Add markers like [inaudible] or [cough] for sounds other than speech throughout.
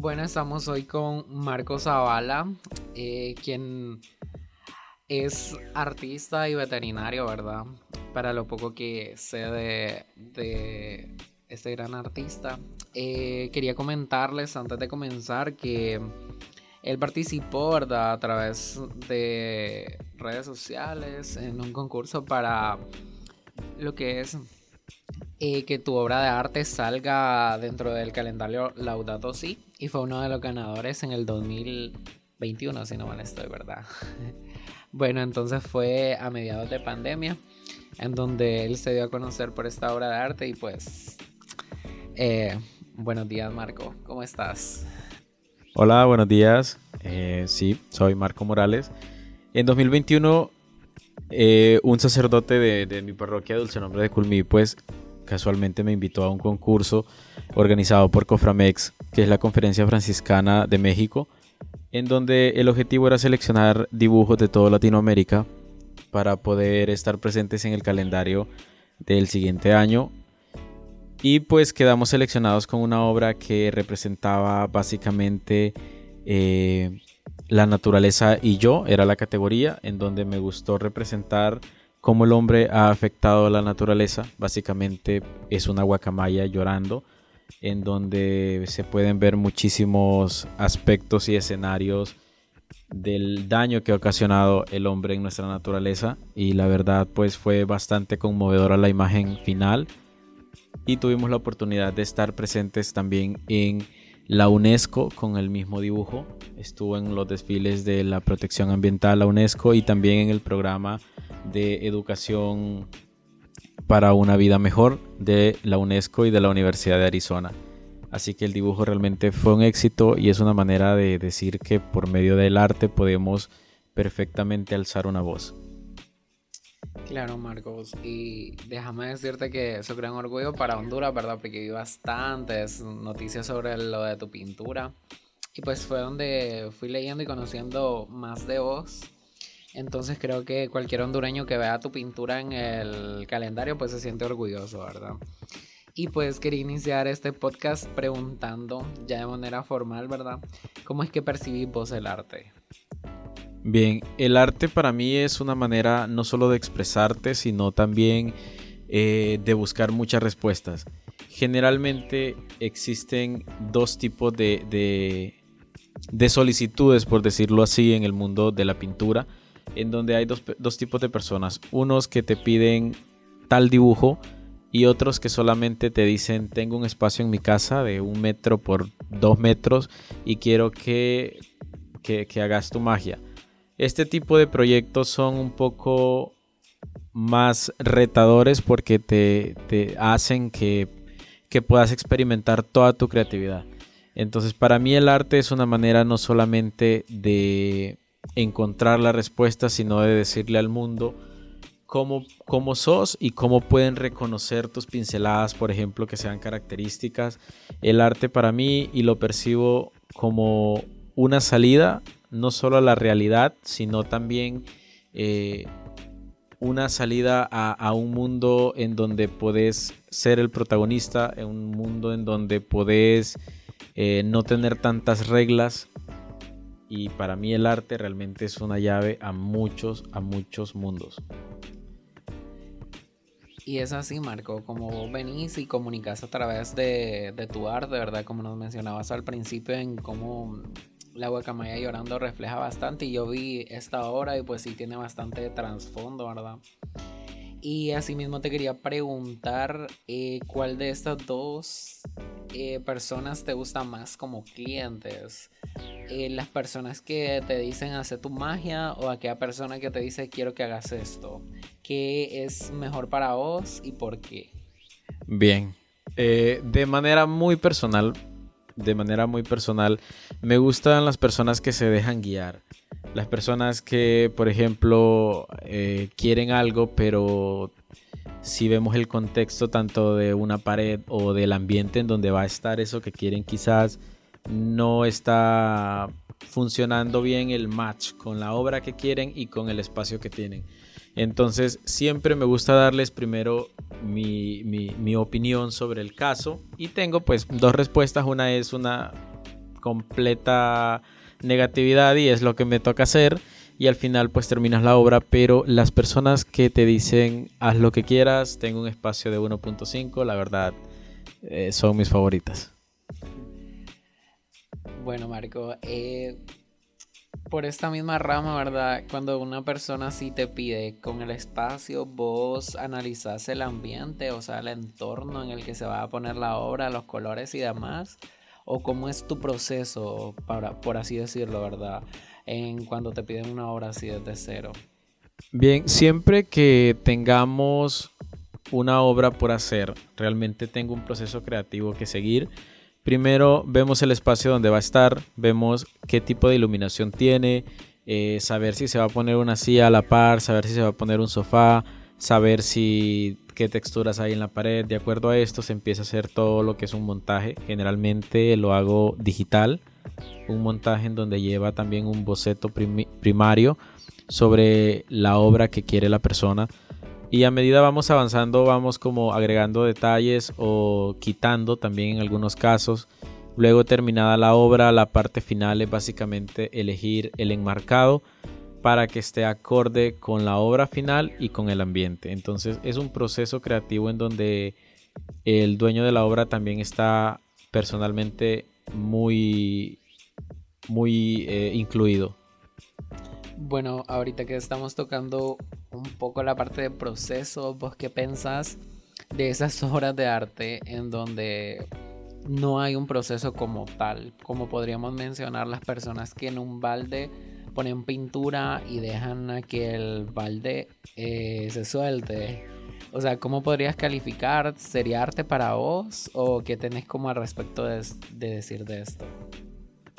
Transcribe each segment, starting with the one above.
Bueno, estamos hoy con Marco Zavala, eh, quien es artista y veterinario, ¿verdad? Para lo poco que sé de, este gran artista. Eh, quería comentarles antes de comenzar que él participó, ¿verdad? A través de redes sociales en un concurso para lo que es eh, que tu obra de arte salga dentro del calendario Laudato Si y fue uno de los ganadores en el 2021, si no mal estoy, ¿verdad? [laughs] bueno, entonces fue a mediados de pandemia en donde él se dio a conocer por esta obra de arte y pues eh, buenos días Marco, ¿cómo estás? Hola, buenos días. Eh, sí, soy Marco Morales. En 2021, un sacerdote de, de, mi parroquia, Dulce Nombre de Culmí, pues casualmente me invitó a un concurso organizado por Coframex, que es la Conferencia Franciscana de México, en donde el objetivo era seleccionar dibujos de toda Latinoamérica para poder estar presentes en el calendario del siguiente año. Y pues quedamos seleccionados con una obra que representaba básicamente eh, la naturaleza y yo, era la categoría en donde me gustó representar cómo el hombre ha afectado a la naturaleza. Básicamente es una guacamaya llorando, en donde se pueden ver muchísimos aspectos y escenarios del daño que ha ocasionado el hombre en nuestra naturaleza y la verdad pues fue bastante conmovedora la imagen final y tuvimos la oportunidad de estar presentes también en la UNESCO con el mismo dibujo. Estuvo en los desfiles de la protección ambiental, la UNESCO, y también en el programa de educación para una vida mejor de la UNESCO y de la Universidad de Arizona. Así que el dibujo realmente fue un éxito y es una manera de decir que por medio del arte podemos perfectamente alzar una voz. Claro, Marcos. Y déjame decirte que crea un orgullo para Honduras, ¿verdad? Porque vi bastantes noticias sobre lo de tu pintura. Y pues fue donde fui leyendo y conociendo más de vos. Entonces creo que cualquier hondureño que vea tu pintura en el calendario pues se siente orgulloso, ¿verdad? Y pues quería iniciar este podcast preguntando ya de manera formal, ¿verdad? ¿Cómo es que percibís vos el arte? Bien, el arte para mí es una manera no solo de expresarte, sino también eh, de buscar muchas respuestas. Generalmente existen dos tipos de, de, solicitudes, por decirlo así, en el mundo de la pintura, en donde hay dos, dos tipos de personas. Unos que te piden tal dibujo y otros que solamente te dicen tengo un espacio en mi casa de un metro por dos metros y quiero que, que hagas tu magia. Este tipo de proyectos son un poco más retadores porque te, hacen que, puedas experimentar toda tu creatividad. Entonces para mí el arte es una manera no solamente de encontrar la respuesta, sino de decirle al mundo cómo, cómo sos y cómo pueden reconocer tus pinceladas, por ejemplo, que sean características. El arte para mí y lo percibo como una salida no solo a la realidad, sino también eh, una salida a, un mundo en donde podés ser el protagonista, en un mundo en donde podés eh, no tener tantas reglas. Y para mí el arte realmente es una llave a muchos, a muchos mundos. Y es así, Marco, como vos venís y comunicas a través de, de tu arte, ¿verdad? Como nos mencionabas al principio en cómo la guacamaya llorando refleja bastante y yo vi esta obra y pues sí tiene bastante trasfondo, ¿verdad? Y asimismo te quería preguntar eh, cuál de estas dos eh, personas te gusta más como clientes. Eh, las personas que te dicen hacer tu magia o aquella persona que te dice quiero que hagas esto. ¿Qué es mejor para vos y por qué? Bien. de manera muy personal, de manera muy personal, me gustan las personas que se dejan guiar. Las personas que, por ejemplo, eh, quieren algo, pero si vemos el contexto tanto de una pared o del ambiente en donde va a estar eso que quieren, quizás no está funcionando bien el match con la obra que quieren y con el espacio que tienen. Entonces siempre me gusta darles primero mi, opinión sobre el caso y tengo pues dos respuestas. Una es una completa negatividad y es lo que me toca hacer y al final pues terminas la obra, pero las personas que te dicen haz lo que quieras, tengo un espacio de 1.5, la verdad eh, son mis favoritas. Bueno, Marco, eh, por esta misma rama, ¿verdad? Cuando una persona sí te pide con el espacio, vos analizás el ambiente, o sea, el entorno en el que se va a poner la obra, los colores y demás, o cómo es tu proceso, para, por así decirlo, ¿verdad? En cuando te piden una obra así desde cero. Bien, siempre que tengamos una obra por hacer, realmente tengo un proceso creativo que seguir Primero vemos el espacio donde va a estar, vemos qué tipo de iluminación tiene, eh, saber si se va a poner una silla a la par, saber si se va a poner un sofá, saber si qué texturas hay en la pared. De acuerdo a esto se empieza a hacer todo lo que es un montaje. Generalmente lo hago digital, un montaje en donde lleva también un boceto primario sobre la obra que quiere la persona y a medida vamos avanzando vamos como agregando detalles o quitando también en algunos casos. Luego terminada la obra, la parte final es básicamente elegir el enmarcado para que esté acorde con la obra final y con el ambiente. Entonces es un proceso creativo en donde el dueño de la obra también está personalmente muy, muy eh, incluido. Bueno, ahorita que estamos tocando un poco la parte de proceso, ¿vos qué pensás de esas [laughs] obras de arte en donde no hay un proceso como tal? Como podríamos mencionar las personas que en un balde ponen pintura y dejan que el balde eh, se suelte. O sea, ¿cómo podrías calificar? ¿Sería arte para vos? ¿O qué tenés como al respecto de decir de esto?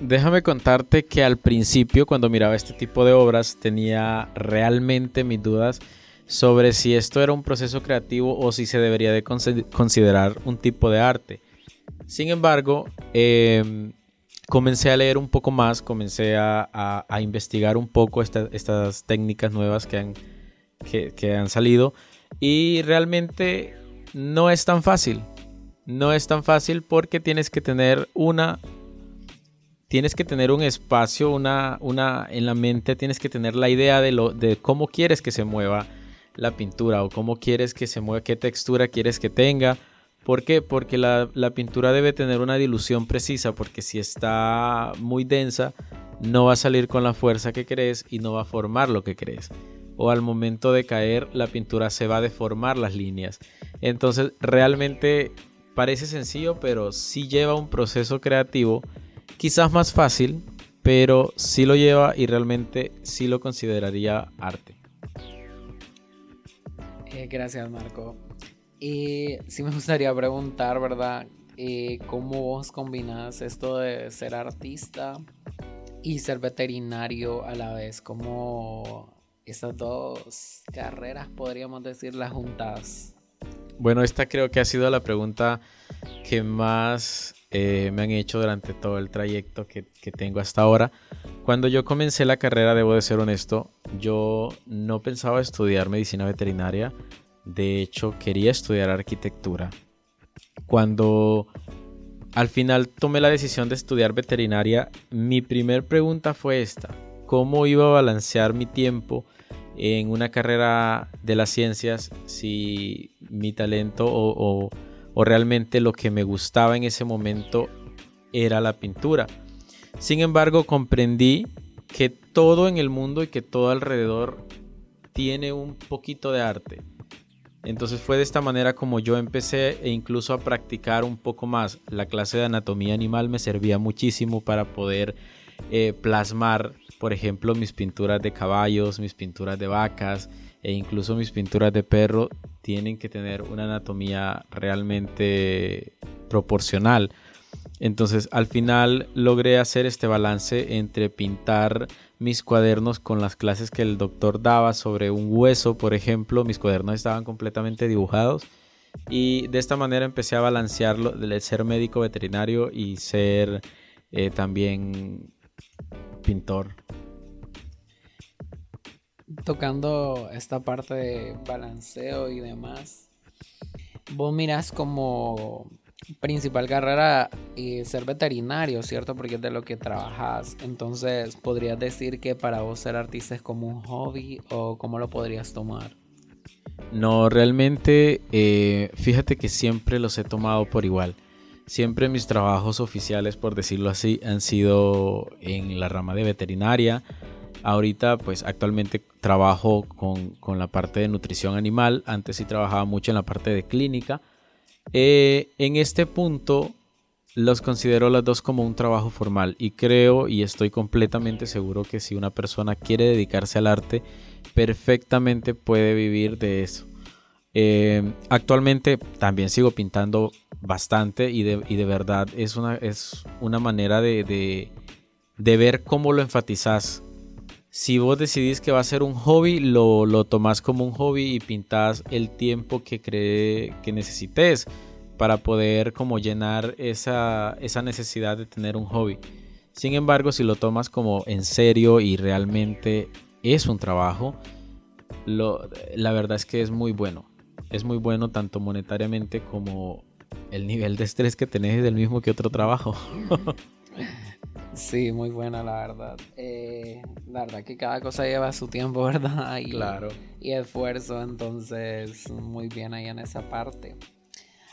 Déjame contarte que al principio, cuando miraba este tipo de obras, tenía realmente mis dudas sobre si esto era un proceso creativo o si se debería de considerar un tipo de arte. Sin embargo, em, comencé a leer un poco más, comencé a, investigar un poco estas técnicas nuevas que han, que salido y realmente no es tan fácil. No es tan fácil porque tienes que tener una tienes que tener un espacio, una, en la mente tienes que tener la idea de, de cómo quieres que se mueva la pintura o cómo quieres que se mueva, qué textura quieres que tenga. ¿Por qué? Porque la, pintura debe tener una dilución precisa, porque si está muy densa, no va a salir con la fuerza que crees y no va a formar lo que crees. O al momento de caer, la pintura se va a deformar las líneas. Entonces, realmente parece sencillo, pero sí lleva un proceso creativo quizás más fácil, pero sí lo lleva y realmente sí lo consideraría arte. Eh, gracias, Marco. Sí me gustaría preguntar, ¿verdad? Eh, ¿Cómo vos combinas esto de ser artista y ser veterinario a la vez? ¿Cómo esas dos carreras, podríamos decir, las juntas? Bueno, esta creo que ha sido la pregunta que más eh, me han hecho durante todo el trayecto que, tengo hasta ahora. Cuando yo comencé la carrera, debo de ser honesto, yo no pensaba estudiar medicina veterinaria. De hecho, quería estudiar arquitectura. Cuando al final tomé la decisión de estudiar veterinaria, mi primer pregunta fue esta. ¿Cómo iba a balancear mi tiempo en una carrera de las ciencias si mi talento o o realmente lo que me gustaba en ese momento era la pintura. Sin embargo, comprendí que todo en el mundo y que todo alrededor tiene un poquito de arte. Entonces fue de esta manera como yo empecé e incluso a practicar un poco más. La clase de anatomía animal me servía muchísimo para poder eh, plasmar, por ejemplo, mis pinturas de caballos, mis pinturas de vacas e incluso mis pinturas de perro tienen que tener una anatomía realmente proporcional. Entonces al final logré hacer este balance entre pintar mis cuadernos con las clases que el doctor daba sobre un hueso, por ejemplo, mis cuadernos estaban completamente dibujados. Y de esta manera empecé a balancearlo de ser médico veterinario y ser eh, también pintor. Tocando esta parte de balanceo y demás, vos miras como principal carrera es ser veterinario, ¿cierto? Porque es de lo que trabajas. Entonces, ¿podrías decir que para vos ser artista es como un hobby o cómo lo podrías tomar? No, realmente, eh, fíjate que siempre los he tomado por igual. Siempre mis trabajos oficiales, por decirlo así, han sido en la rama de veterinaria. Ahorita, pues actualmente trabajo con, con la parte de nutrición animal. Antes sí trabajaba mucho en la parte de clínica eh, en este punto los considero las dos como un trabajo formal y creo y estoy completamente seguro que si una persona quiere dedicarse al arte, perfectamente puede vivir de eso. Eh, actualmente también sigo pintando bastante y de, verdad es una, es una manera de, de, ver cómo lo enfatizas. Si vos decidís que va a ser un hobby, lo, lo tomás como un hobby y pintas el tiempo que cree que necesites para poder como llenar esa, esa necesidad de tener un hobby. Sin embargo, si lo tomas como en serio y realmente es un trabajo, lo, la verdad es que es muy bueno. Es muy bueno tanto monetariamente como el nivel de estrés que tenés es el mismo que otro trabajo. [laughs] sí, muy buena la verdad. Eh, la verdad que cada cosa lleva su tiempo, [laughs] ¿verdad? Y, claro. Y esfuerzo, entonces muy bien ahí en esa parte.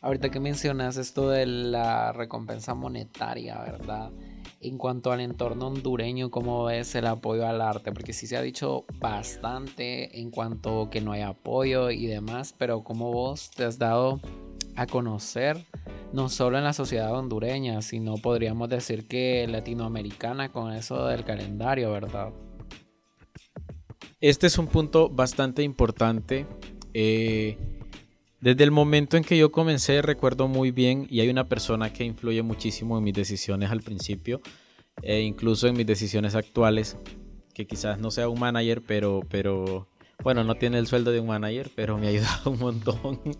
Ahorita que mencionas esto de la recompensa monetaria, ¿verdad? En cuanto al entorno hondureño, ¿cómo ves el apoyo al arte? Porque sí se ha dicho bastante en cuanto que no hay apoyo y demás, pero ¿cómo vos te has dado a conocer no solo en la sociedad hondureña, sino podríamos decir que latinoamericana con eso del calendario, ¿verdad? Este es un punto bastante importante. Eh, desde el momento en que yo comencé recuerdo muy bien y hay una persona que influye muchísimo en mis decisiones al principio e incluso en mis decisiones actuales, que quizás no sea un manager, pero, pero bueno, no tiene el sueldo de un manager, pero me ha ayudado [laughs] un montón. [laughs]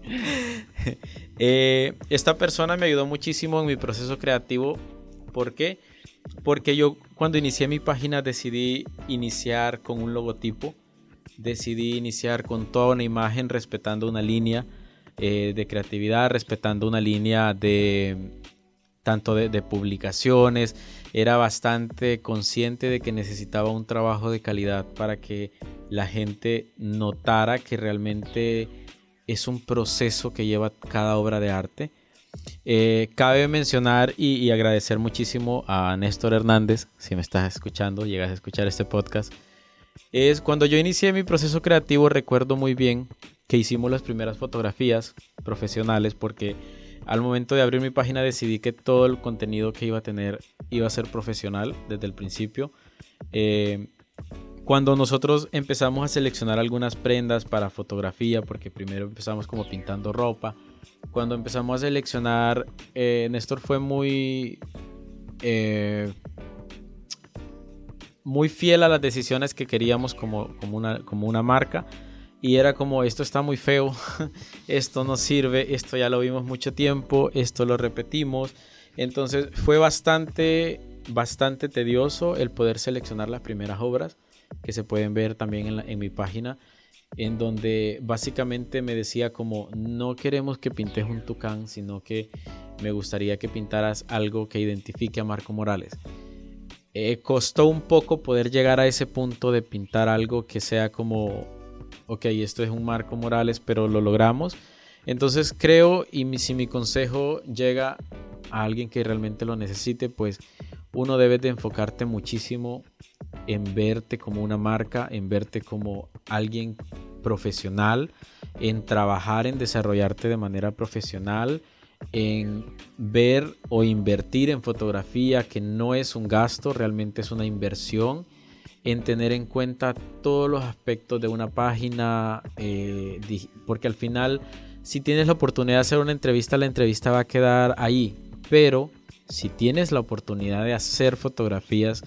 Eh, esta persona me ayudó muchísimo en mi proceso creativo. ¿Por qué? Porque yo cuando inicié mi página decidí iniciar con un logotipo, decidí iniciar con toda una imagen respetando una línea eh, de creatividad, respetando una línea de tanto de, publicaciones. Era bastante consciente de que necesitaba un trabajo de calidad para que la gente notara que realmente es un proceso que lleva cada obra de arte. Eh, cabe mencionar y, agradecer muchísimo a Néstor Hernández, si me estás escuchando, llegas a escuchar este podcast. Es cuando yo inicié mi proceso creativo, recuerdo muy bien que hicimos las primeras fotografías profesionales porque al momento de abrir mi página decidí que todo el contenido que iba a tener iba a ser profesional desde el principio. Eh, cuando nosotros empezamos a seleccionar algunas prendas para fotografía, porque primero empezamos como pintando ropa, cuando empezamos a seleccionar, eh, Néstor fue muy... Eh, muy fiel a las decisiones que queríamos como, como, una, como una marca y era como esto está muy feo, [laughs] esto no sirve, esto ya lo vimos mucho tiempo, esto lo repetimos. Entonces fue bastante, bastante tedioso el poder seleccionar las primeras obras que se pueden ver también en, mi página, en donde básicamente me decía como no queremos que pintes un tucán, sino que me gustaría que pintaras algo que identifique a Marco Morales. Eh, costó un poco poder llegar a ese punto de pintar algo que sea como ok, esto es un Marco Morales, pero lo logramos. Entonces creo, y si mi consejo llega a alguien que realmente lo necesite, pues uno debe de enfocarte muchísimo en verte como una marca, en verte como alguien profesional, en trabajar en desarrollarte de manera profesional, en ver o invertir en fotografía, que no es un gasto, realmente es una inversión en tener en cuenta todos los aspectos de una página, eh, porque al final, si tienes la oportunidad de hacer una entrevista, la entrevista va a quedar ahí, pero si tienes la oportunidad de hacer fotografías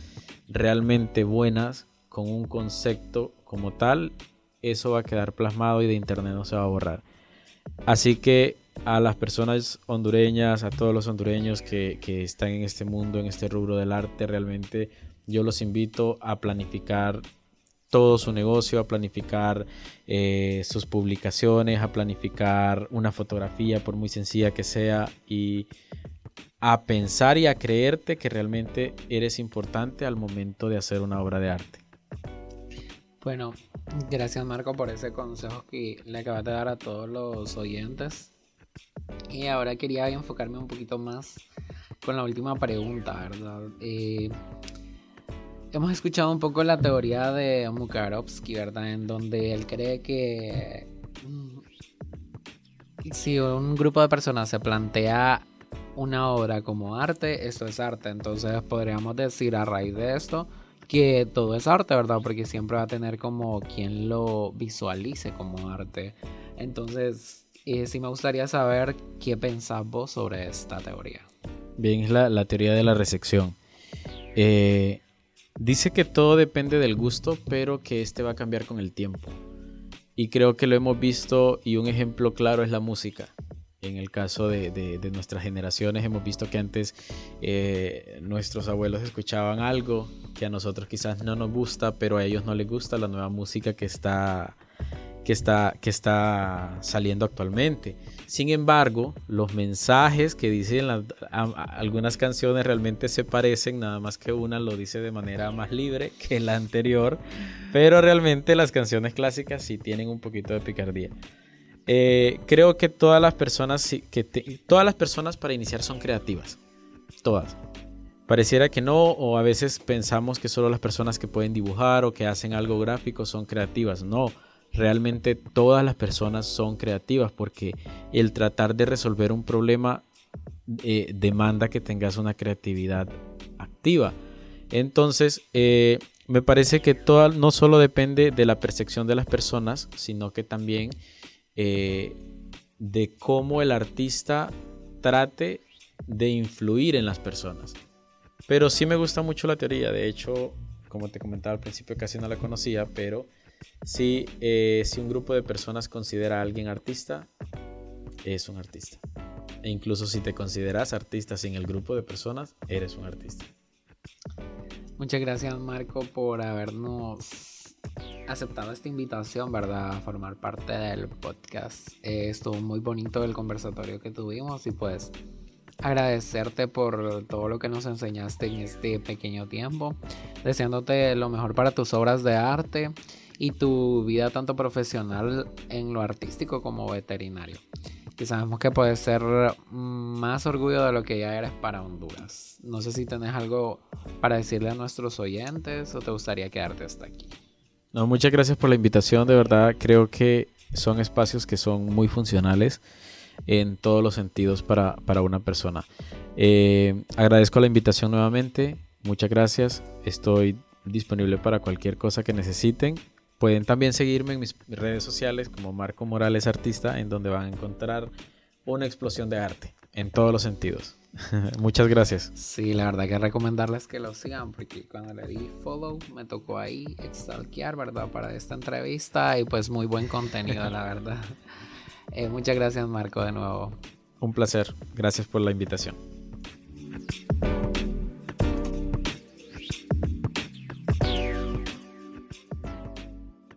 realmente buenas, con un concepto como tal, eso va a quedar plasmado y de internet no se va a borrar. Así que a las personas hondureñas, a todos los hondureños que, que están en este mundo, en este rubro del arte, realmente yo los invito a planificar todo su negocio, a planificar eh, sus publicaciones, a planificar una fotografía, por muy sencilla que sea, y a pensar y a creerte que realmente eres importante al momento de hacer una obra de arte. Bueno, gracias Marco por ese consejo que le acabas de dar a todos los oyentes. Y ahora quería enfocarme un poquito más con la última pregunta, ¿verdad? Eh, hemos escuchado un poco la teoría de Mukarovsky, ¿verdad? En donde él cree que si un grupo de personas se plantea una obra como arte, esto es arte. Entonces podríamos decir a raíz de esto que todo es arte, ¿verdad? Porque siempre va a tener como quien lo visualice como arte. Entonces, eh, sí me gustaría saber qué pensás vos sobre esta teoría. Bien, es la, teoría de la recepción. Eh, Dice que todo depende del gusto, pero que este va a cambiar con el tiempo. Y creo que lo hemos visto y un ejemplo claro es la música. En el caso de, nuestras generaciones hemos visto que antes eh, nuestros abuelos escuchaban algo que a nosotros quizás no nos gusta, pero a ellos no les gusta la nueva música que está que está, que está saliendo actualmente. Sin embargo, los mensajes que dicen algunas canciones realmente se parecen, nada más que una lo dice de manera más libre que la anterior, pero realmente las canciones clásicas sí tienen un poquito de picardía. Eh, creo que todas las personas que todas las personas para iniciar son creativas, todas. Pareciera que no, o a veces pensamos que solo las personas que pueden dibujar o que hacen algo gráfico son creativas. No, realmente todas las personas son creativas porque el tratar de resolver un problema eh, demanda que tengas una creatividad activa. Entonces, eh, me parece que todo, no solo depende de la percepción de las personas, sino que también eh, de cómo el artista trate de influir en las personas. Pero sí me gusta mucho la teoría, de hecho, como te comentaba al principio, casi no la conocía, pero si, eh, si un grupo de personas considera a alguien artista, es un artista. E incluso si te consideras artista sin el grupo de personas, eres un artista. Muchas gracias Marco por habernos aceptado esta invitación, ¿verdad? A formar parte del podcast. Eh, estuvo muy bonito el conversatorio que tuvimos y pues agradecerte por todo lo que nos enseñaste en este pequeño tiempo, deseándote lo mejor para tus obras de arte y tu vida tanto profesional en lo artístico como veterinario. Que sabemos que puedes ser más orgullo de lo que ya eres para Honduras. No sé si tenés algo para decirle a nuestros oyentes o te gustaría quedarte hasta aquí. No, muchas gracias por la invitación. De verdad, creo que son espacios que son muy funcionales en todos los sentidos para, una persona. Eh, agradezco la invitación nuevamente. Muchas gracias. Estoy disponible para cualquier cosa que necesiten. Pueden también seguirme en mis redes sociales como Marco Morales Artista, en donde van a encontrar una explosión de arte en todos los sentidos. [laughs] Muchas gracias. Sí, la verdad que recomendarles que lo sigan, porque cuando le di follow me tocó ahí stalkear, ¿verdad? Para esta entrevista y pues muy buen contenido, la [laughs] verdad. Eh, muchas gracias, Marco, de nuevo. Un placer. Gracias por la invitación.